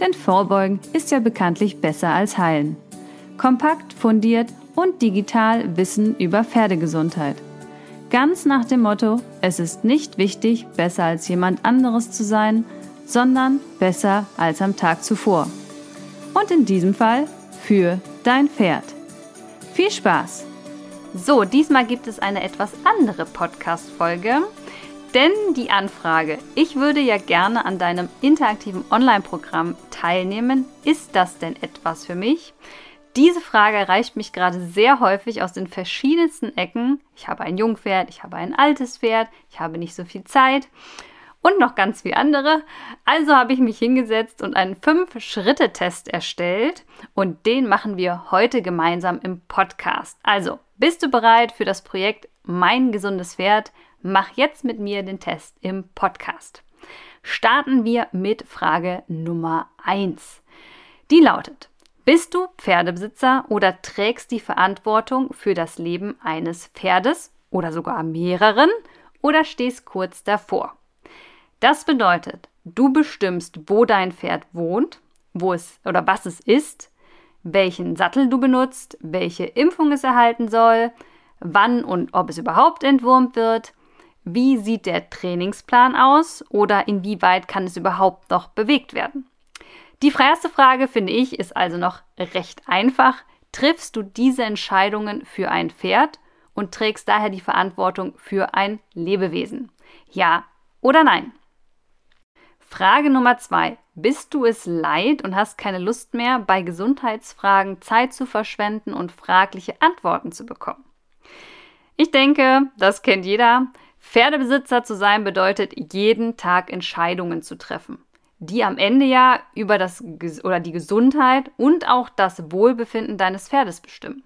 Denn Vorbeugen ist ja bekanntlich besser als Heilen. Kompakt, fundiert und digital Wissen über Pferdegesundheit. Ganz nach dem Motto, es ist nicht wichtig, besser als jemand anderes zu sein, sondern besser als am Tag zuvor. Und in diesem Fall für dein Pferd. Viel Spaß! So, diesmal gibt es eine etwas andere Podcast-Folge. Denn die Anfrage, ich würde ja gerne an deinem interaktiven Online-Programm teilnehmen, ist das denn etwas für mich? Diese Frage erreicht mich gerade sehr häufig aus den verschiedensten Ecken. Ich habe ein Jungpferd, ich habe ein altes Pferd, ich habe nicht so viel Zeit und noch ganz viel andere. Also habe ich mich hingesetzt und einen 5-Schritte-Test erstellt und den machen wir heute gemeinsam im Podcast. Also, bist du bereit für das Projekt Mein gesundes Pferd? Mach jetzt mit mir den Test im Podcast. Starten wir mit Frage Nummer 1. Die lautet, bist du Pferdebesitzer oder trägst die Verantwortung für das Leben eines Pferdes oder sogar mehreren oder stehst kurz davor? Das bedeutet, du bestimmst, wo dein Pferd wohnt, wo es oder was es ist, welchen Sattel du benutzt, welche Impfung es erhalten soll, wann und ob es überhaupt entwurmt wird, wie sieht der Trainingsplan aus oder inwieweit kann es überhaupt noch bewegt werden? Die erste Frage, finde ich, ist also noch recht einfach. Triffst du diese Entscheidungen für ein Pferd und trägst daher die Verantwortung für ein Lebewesen? Ja oder nein? Frage Nummer zwei. Bist du es leid und hast keine Lust mehr, bei Gesundheitsfragen Zeit zu verschwenden und fragliche Antworten zu bekommen? Ich denke, das kennt jeder. Pferdebesitzer zu sein bedeutet, jeden Tag Entscheidungen zu treffen, die am Ende ja über das oder die Gesundheit und auch das Wohlbefinden deines Pferdes bestimmen.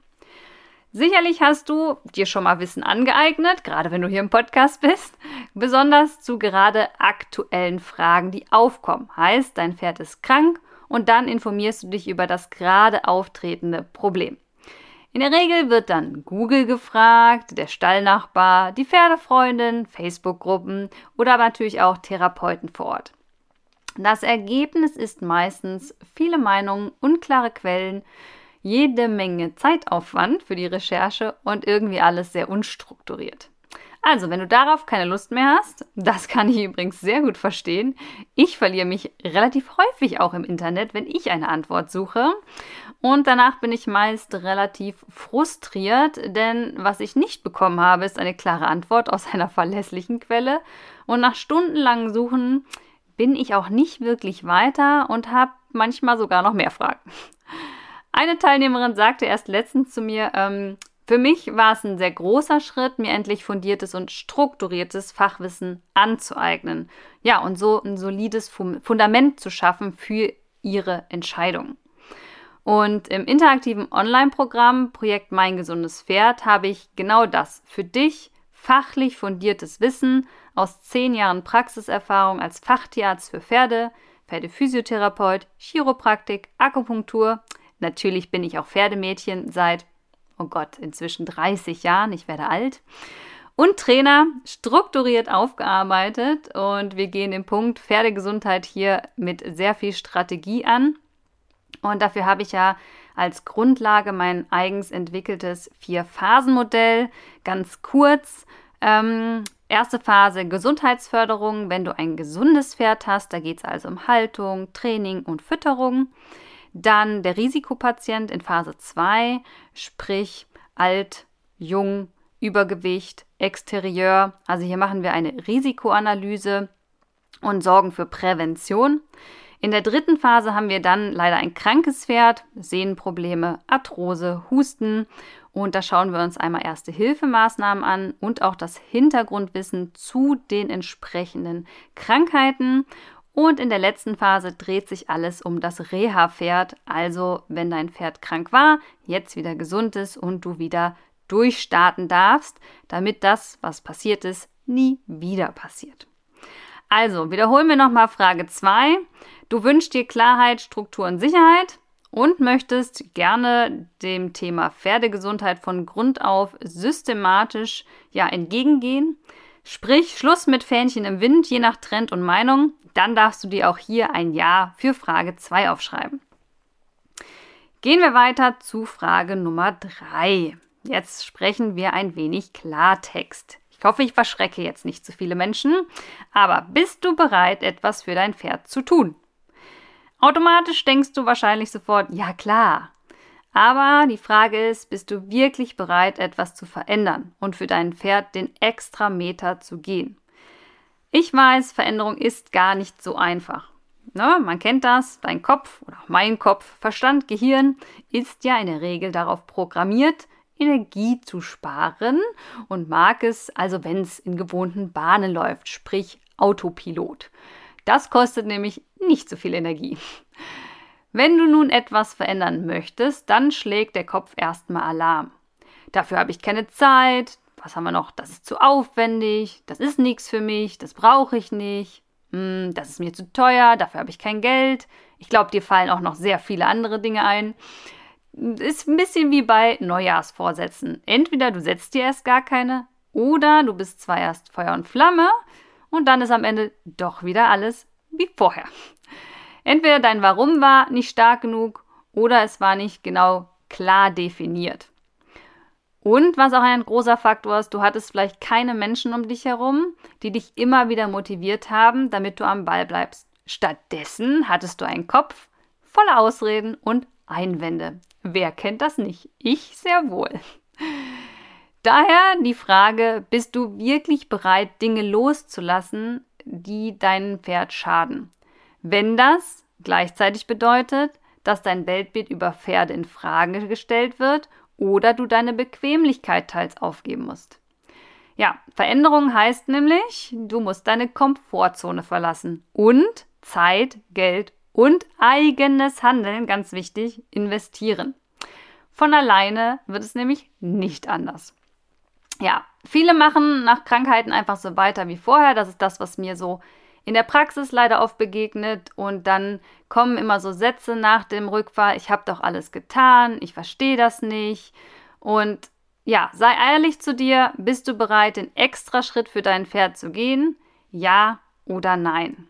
Sicherlich hast du dir schon mal Wissen angeeignet, gerade wenn du hier im Podcast bist, besonders zu gerade aktuellen Fragen, die aufkommen. Heißt, dein Pferd ist krank und dann informierst du dich über das gerade auftretende Problem. In der Regel wird dann Google gefragt, der Stallnachbar, die Pferdefreundin, Facebook-Gruppen oder aber natürlich auch Therapeuten vor Ort. Das Ergebnis ist meistens viele Meinungen, unklare Quellen, jede Menge Zeitaufwand für die Recherche und irgendwie alles sehr unstrukturiert. Also, wenn du darauf keine Lust mehr hast, das kann ich übrigens sehr gut verstehen. Ich verliere mich relativ häufig auch im Internet, wenn ich eine Antwort suche. Und danach bin ich meist relativ frustriert, denn was ich nicht bekommen habe, ist eine klare Antwort aus einer verlässlichen Quelle. Und nach stundenlangen Suchen bin ich auch nicht wirklich weiter und habe manchmal sogar noch mehr Fragen. Eine Teilnehmerin sagte erst letztens zu mir, ähm, für mich war es ein sehr großer Schritt, mir endlich fundiertes und strukturiertes Fachwissen anzueignen. Ja, und so ein solides Fundament zu schaffen für ihre Entscheidung. Und im interaktiven Online-Programm Projekt Mein gesundes Pferd habe ich genau das für dich fachlich fundiertes Wissen aus zehn Jahren Praxiserfahrung als Fachtierarzt für Pferde, Pferdephysiotherapeut, Chiropraktik, Akupunktur. Natürlich bin ich auch Pferdemädchen seit oh Gott, inzwischen 30 Jahren, ich werde alt. Und Trainer strukturiert aufgearbeitet und wir gehen den Punkt Pferdegesundheit hier mit sehr viel Strategie an. Und dafür habe ich ja als Grundlage mein eigens entwickeltes Vier-Phasen-Modell. Ganz kurz. Ähm, erste Phase Gesundheitsförderung, wenn du ein gesundes Pferd hast. Da geht es also um Haltung, Training und Fütterung. Dann der Risikopatient in Phase 2, sprich alt, jung, Übergewicht, Exterieur. Also hier machen wir eine Risikoanalyse und sorgen für Prävention. In der dritten Phase haben wir dann leider ein krankes Pferd, Sehnenprobleme, Arthrose, Husten und da schauen wir uns einmal erste Hilfemaßnahmen an und auch das Hintergrundwissen zu den entsprechenden Krankheiten Und in der letzten Phase dreht sich alles um das Reha-Pferd, also wenn dein Pferd krank war, jetzt wieder gesund ist und du wieder durchstarten darfst, damit das, was passiert ist, nie wieder passiert. Also, wiederholen wir nochmal Frage 2. Du wünschst dir Klarheit, Struktur und Sicherheit und möchtest gerne dem Thema Pferdegesundheit von Grund auf systematisch ja, entgegengehen. Sprich, Schluss mit Fähnchen im Wind, je nach Trend und Meinung. Dann darfst du dir auch hier ein Ja für Frage 2 aufschreiben. Gehen wir weiter zu Frage Nummer 3. Jetzt sprechen wir ein wenig Klartext. Ich hoffe, ich verschrecke jetzt nicht zu viele Menschen, aber bist du bereit, etwas für dein Pferd zu tun? Automatisch denkst du wahrscheinlich sofort, ja klar. Aber die Frage ist, bist du wirklich bereit, etwas zu verändern und für dein Pferd den extra Meter zu gehen? Ich weiß, Veränderung ist gar nicht so einfach. Ne, man kennt das, dein Kopf oder auch mein Kopf, Verstand, Gehirn ist ja in der Regel darauf programmiert, Energie zu sparen und mag es also, wenn es in gewohnten Bahnen läuft, sprich Autopilot. Das kostet nämlich nicht so viel Energie. Wenn du nun etwas verändern möchtest, dann schlägt der Kopf erstmal Alarm. Dafür habe ich keine Zeit. Was haben wir noch? Das ist zu aufwendig. Das ist nichts für mich. Das brauche ich nicht. Hm, das ist mir zu teuer. Dafür habe ich kein Geld. Ich glaube, dir fallen auch noch sehr viele andere Dinge ein ist ein bisschen wie bei Neujahrsvorsätzen. Entweder du setzt dir erst gar keine oder du bist zwar erst Feuer und Flamme und dann ist am Ende doch wieder alles wie vorher. Entweder dein Warum war nicht stark genug oder es war nicht genau klar definiert. Und was auch ein großer Faktor ist, du hattest vielleicht keine Menschen um dich herum, die dich immer wieder motiviert haben, damit du am Ball bleibst. Stattdessen hattest du einen Kopf voller Ausreden und Einwände. Wer kennt das nicht? Ich sehr wohl. Daher die Frage, bist du wirklich bereit, Dinge loszulassen, die deinem Pferd schaden? Wenn das gleichzeitig bedeutet, dass dein Weltbild über Pferde in Frage gestellt wird oder du deine Bequemlichkeit teils aufgeben musst. Ja, Veränderung heißt nämlich, du musst deine Komfortzone verlassen und Zeit, Geld und eigenes Handeln, ganz wichtig, investieren. Von alleine wird es nämlich nicht anders. Ja, viele machen nach Krankheiten einfach so weiter wie vorher. Das ist das, was mir so in der Praxis leider oft begegnet. Und dann kommen immer so Sätze nach dem Rückfall, ich habe doch alles getan, ich verstehe das nicht. Und ja, sei ehrlich zu dir, bist du bereit, den extra Schritt für dein Pferd zu gehen? Ja oder nein?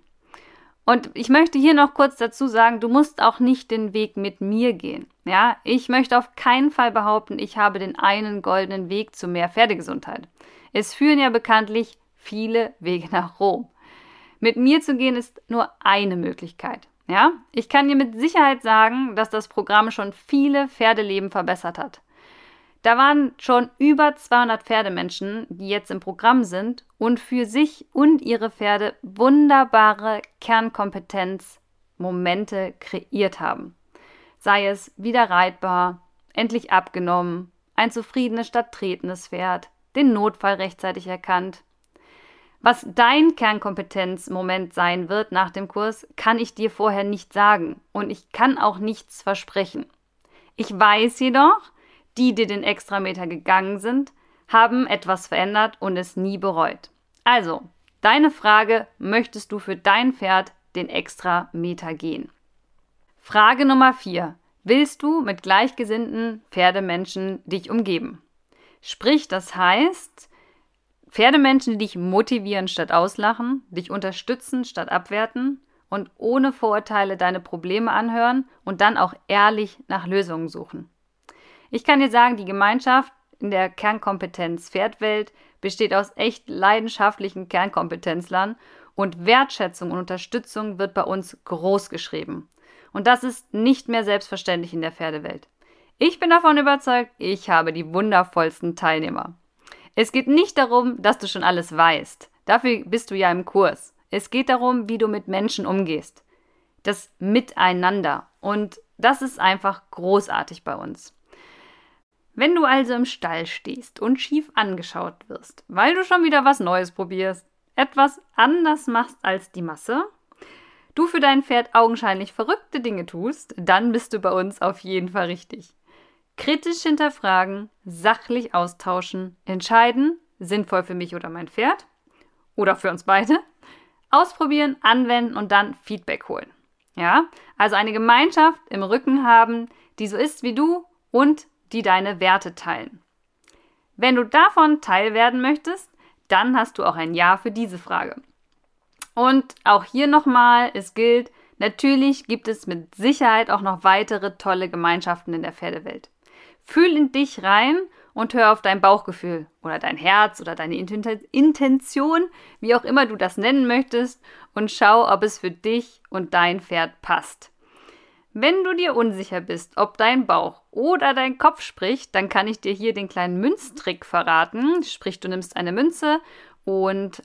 Und ich möchte hier noch kurz dazu sagen, du musst auch nicht den Weg mit mir gehen. Ja, ich möchte auf keinen Fall behaupten, ich habe den einen goldenen Weg zu mehr Pferdegesundheit. Es führen ja bekanntlich viele Wege nach Rom. Mit mir zu gehen ist nur eine Möglichkeit. Ja, ich kann dir mit Sicherheit sagen, dass das Programm schon viele Pferdeleben verbessert hat. Da waren schon über 200 Pferdemenschen, die jetzt im Programm sind und für sich und ihre Pferde wunderbare Kernkompetenzmomente kreiert haben. Sei es wieder reitbar, endlich abgenommen, ein zufriedenes statt tretendes Pferd, den Notfall rechtzeitig erkannt. Was dein Kernkompetenzmoment sein wird nach dem Kurs, kann ich dir vorher nicht sagen und ich kann auch nichts versprechen. Ich weiß jedoch, die, die den Extrameter gegangen sind, haben etwas verändert und es nie bereut. Also, deine Frage, möchtest du für dein Pferd den Extrameter gehen? Frage Nummer 4. Willst du mit gleichgesinnten Pferdemenschen dich umgeben? Sprich, das heißt, Pferdemenschen, die dich motivieren statt auslachen, dich unterstützen statt abwerten und ohne Vorurteile deine Probleme anhören und dann auch ehrlich nach Lösungen suchen. Ich kann dir sagen, die Gemeinschaft in der Kernkompetenz Pferdwelt besteht aus echt leidenschaftlichen Kernkompetenzlern und Wertschätzung und Unterstützung wird bei uns groß geschrieben. Und das ist nicht mehr selbstverständlich in der Pferdewelt. Ich bin davon überzeugt, ich habe die wundervollsten Teilnehmer. Es geht nicht darum, dass du schon alles weißt. Dafür bist du ja im Kurs. Es geht darum, wie du mit Menschen umgehst. Das Miteinander. Und das ist einfach großartig bei uns. Wenn du also im Stall stehst und schief angeschaut wirst, weil du schon wieder was Neues probierst, etwas anders machst als die Masse, du für dein Pferd augenscheinlich verrückte Dinge tust, dann bist du bei uns auf jeden Fall richtig. Kritisch hinterfragen, sachlich austauschen, entscheiden, sinnvoll für mich oder mein Pferd oder für uns beide, ausprobieren, anwenden und dann Feedback holen. Ja, also eine Gemeinschaft im Rücken haben, die so ist wie du und die deine Werte teilen. Wenn du davon Teil werden möchtest, dann hast du auch ein Ja für diese Frage. Und auch hier nochmal, es gilt, natürlich gibt es mit Sicherheit auch noch weitere tolle Gemeinschaften in der Pferdewelt. Fühl in dich rein und hör auf dein Bauchgefühl oder dein Herz oder deine Intention, wie auch immer du das nennen möchtest, und schau, ob es für dich und dein Pferd passt. Wenn du dir unsicher bist, ob dein Bauch oder dein Kopf spricht, dann kann ich dir hier den kleinen Münztrick verraten. Sprich, du nimmst eine Münze und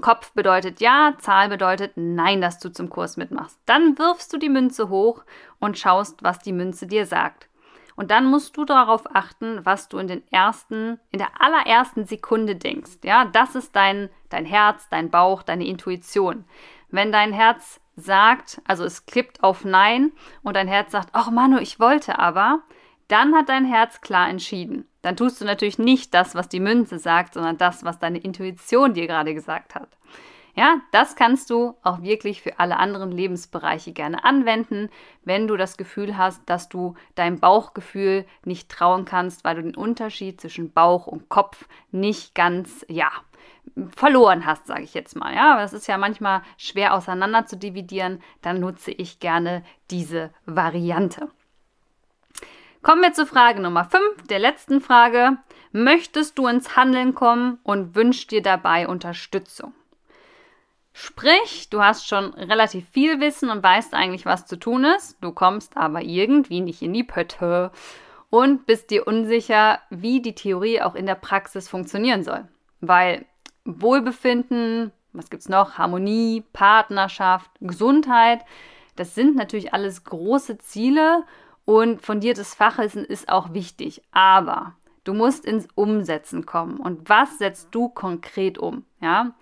Kopf bedeutet ja, Zahl bedeutet nein, dass du zum Kurs mitmachst. Dann wirfst du die Münze hoch und schaust, was die Münze dir sagt. Und dann musst du darauf achten, was du in den ersten, in der allerersten Sekunde denkst. Ja, das ist dein, dein Herz, dein Bauch, deine Intuition. Wenn dein Herz sagt, also es klippt auf Nein und dein Herz sagt, ach Manu, ich wollte aber, dann hat dein Herz klar entschieden. Dann tust du natürlich nicht das, was die Münze sagt, sondern das, was deine Intuition dir gerade gesagt hat. Ja, das kannst du auch wirklich für alle anderen Lebensbereiche gerne anwenden, wenn du das Gefühl hast, dass du deinem Bauchgefühl nicht trauen kannst, weil du den Unterschied zwischen Bauch und Kopf nicht ganz, ja, verloren hast, sage ich jetzt mal. Ja, das ist ja manchmal schwer auseinander zu dividieren. Dann nutze ich gerne diese Variante. Kommen wir zur Frage Nummer 5, der letzten Frage. Möchtest du ins Handeln kommen und wünschst dir dabei Unterstützung? Sprich, du hast schon relativ viel Wissen und weißt eigentlich, was zu tun ist. Du kommst aber irgendwie nicht in die Pötte und bist dir unsicher, wie die Theorie auch in der Praxis funktionieren soll. Weil Wohlbefinden, was gibt es noch? Harmonie, Partnerschaft, Gesundheit. Das sind natürlich alles große Ziele und fundiertes Fachwissen ist auch wichtig. Aber du musst ins Umsetzen kommen. Und was setzt du konkret um? Ja?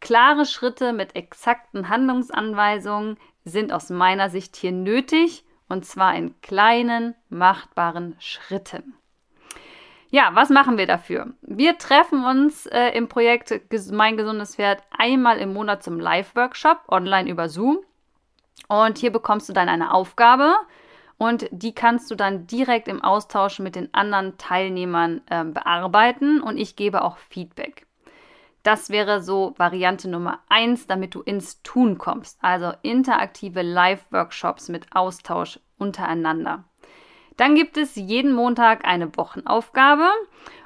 Klare Schritte mit exakten Handlungsanweisungen sind aus meiner Sicht hier nötig und zwar in kleinen, machbaren Schritten. Ja, was machen wir dafür? Wir treffen uns äh, im Projekt Mein gesundes Pferd einmal im Monat zum Live-Workshop online über Zoom. Und hier bekommst du dann eine Aufgabe und die kannst du dann direkt im Austausch mit den anderen Teilnehmern äh, bearbeiten und ich gebe auch Feedback. Das wäre so Variante Nummer eins, damit du ins Tun kommst. Also interaktive Live-Workshops mit Austausch untereinander. Dann gibt es jeden Montag eine Wochenaufgabe.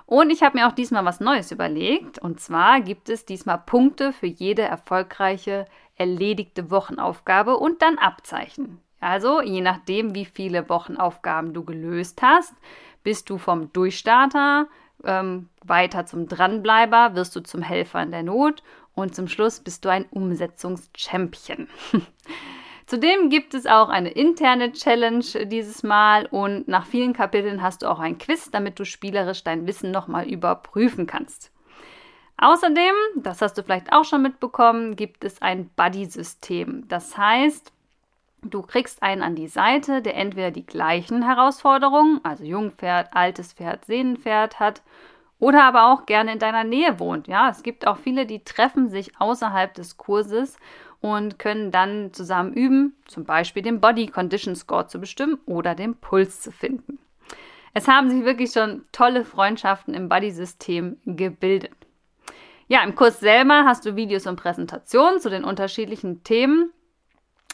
Und ich habe mir auch diesmal was Neues überlegt. Und zwar gibt es diesmal Punkte für jede erfolgreiche erledigte Wochenaufgabe und dann Abzeichen. Also je nachdem, wie viele Wochenaufgaben du gelöst hast, bist du vom Durchstarter ähm, weiter zum Dranbleiber, wirst du zum Helfer in der Not und zum Schluss bist du ein Umsetzungschampion. Zudem gibt es auch eine interne Challenge dieses Mal und nach vielen Kapiteln hast du auch ein Quiz, damit du spielerisch dein Wissen nochmal überprüfen kannst. Außerdem, das hast du vielleicht auch schon mitbekommen, gibt es ein Buddy-System. Das heißt, du kriegst einen an die Seite, der entweder die gleichen Herausforderungen, also Jungpferd, altes Pferd, Sehnenpferd hat, oder aber auch gerne in deiner Nähe wohnt. Ja, es gibt auch viele, die treffen sich außerhalb des Kurses und können dann zusammen üben, zum Beispiel den Body Condition Score zu bestimmen oder den Puls zu finden. Es haben sich wirklich schon tolle Freundschaften im Buddy-System gebildet. Ja, im Kurs selber hast du Videos und Präsentationen zu den unterschiedlichen Themen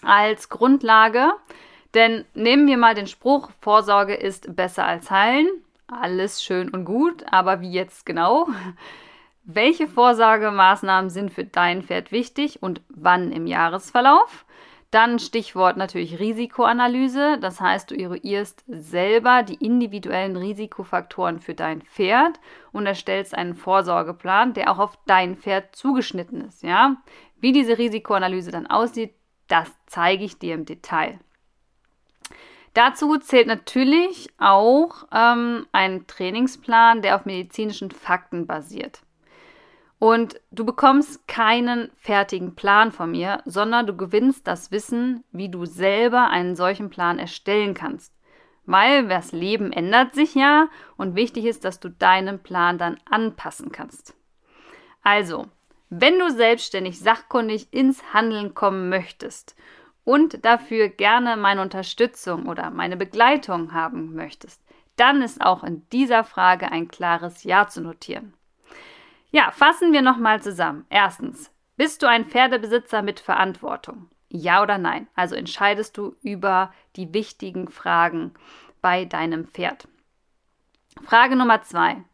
als Grundlage. Denn nehmen wir mal den Spruch, Vorsorge ist besser als heilen. Alles schön und gut, aber wie jetzt genau? Welche Vorsorgemaßnahmen sind für dein Pferd wichtig und wann im Jahresverlauf? Dann Stichwort natürlich Risikoanalyse. Das heißt, du eruierst selber die individuellen Risikofaktoren für dein Pferd und erstellst einen Vorsorgeplan, der auch auf dein Pferd zugeschnitten ist. Ja? Wie diese Risikoanalyse dann aussieht, das zeige ich dir im Detail. Dazu zählt natürlich auch ähm, ein Trainingsplan, der auf medizinischen Fakten basiert. Und du bekommst keinen fertigen Plan von mir, sondern du gewinnst das Wissen, wie du selber einen solchen Plan erstellen kannst. Weil das Leben ändert sich ja und wichtig ist, dass du deinen Plan dann anpassen kannst. Also, wenn du selbstständig sachkundig ins Handeln kommen möchtest und dafür gerne meine Unterstützung oder meine Begleitung haben möchtest, dann ist auch in dieser Frage ein klares Ja zu notieren. Ja, fassen wir nochmal zusammen. Erstens, bist du ein Pferdebesitzer mit Verantwortung? Ja oder nein? Also entscheidest du über die wichtigen Fragen bei deinem Pferd. Frage Nummer zwei.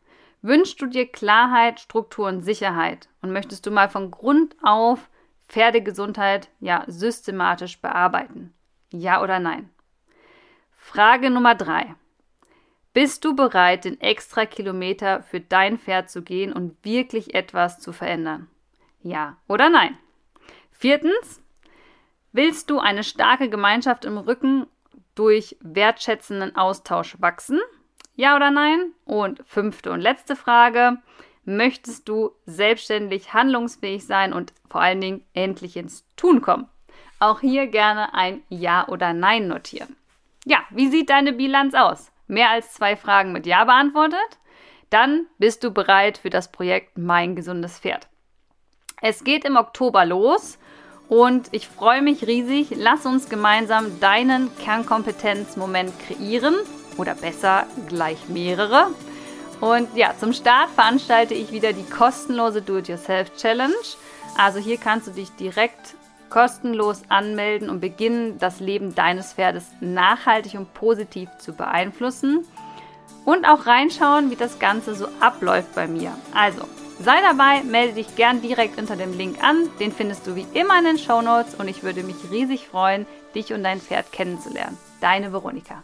Wünschst du dir Klarheit, Struktur und Sicherheit und möchtest du mal von Grund auf Pferdegesundheit ja systematisch bearbeiten? Ja oder nein? Frage Nummer drei. Bist du bereit, den extra Kilometer für dein Pferd zu gehen und wirklich etwas zu verändern? Ja oder nein? Viertens, willst du eine starke Gemeinschaft im Rücken durch wertschätzenden Austausch wachsen? Ja oder nein? Und fünfte und letzte Frage, möchtest du selbstständig handlungsfähig sein und vor allen Dingen endlich ins Tun kommen? Auch hier gerne ein Ja oder Nein notieren. Ja, wie sieht deine Bilanz aus? mehr als zwei Fragen mit Ja beantwortet, dann bist du bereit für das Projekt Mein gesundes Pferd. Es geht im Oktober los und ich freue mich riesig. Lass uns gemeinsam deinen Kernkompetenzmoment kreieren oder besser gleich mehrere. Und ja, zum Start veranstalte ich wieder die kostenlose Do-it-yourself-Challenge. Also hier kannst du dich direkt kostenlos anmelden und beginnen, das Leben deines Pferdes nachhaltig und positiv zu beeinflussen. Und auch reinschauen, wie das Ganze so abläuft bei mir. Also, sei dabei, melde dich gern direkt unter dem Link an. Den findest du wie immer in den Show Notes und ich würde mich riesig freuen, dich und dein Pferd kennenzulernen. Deine Veronika.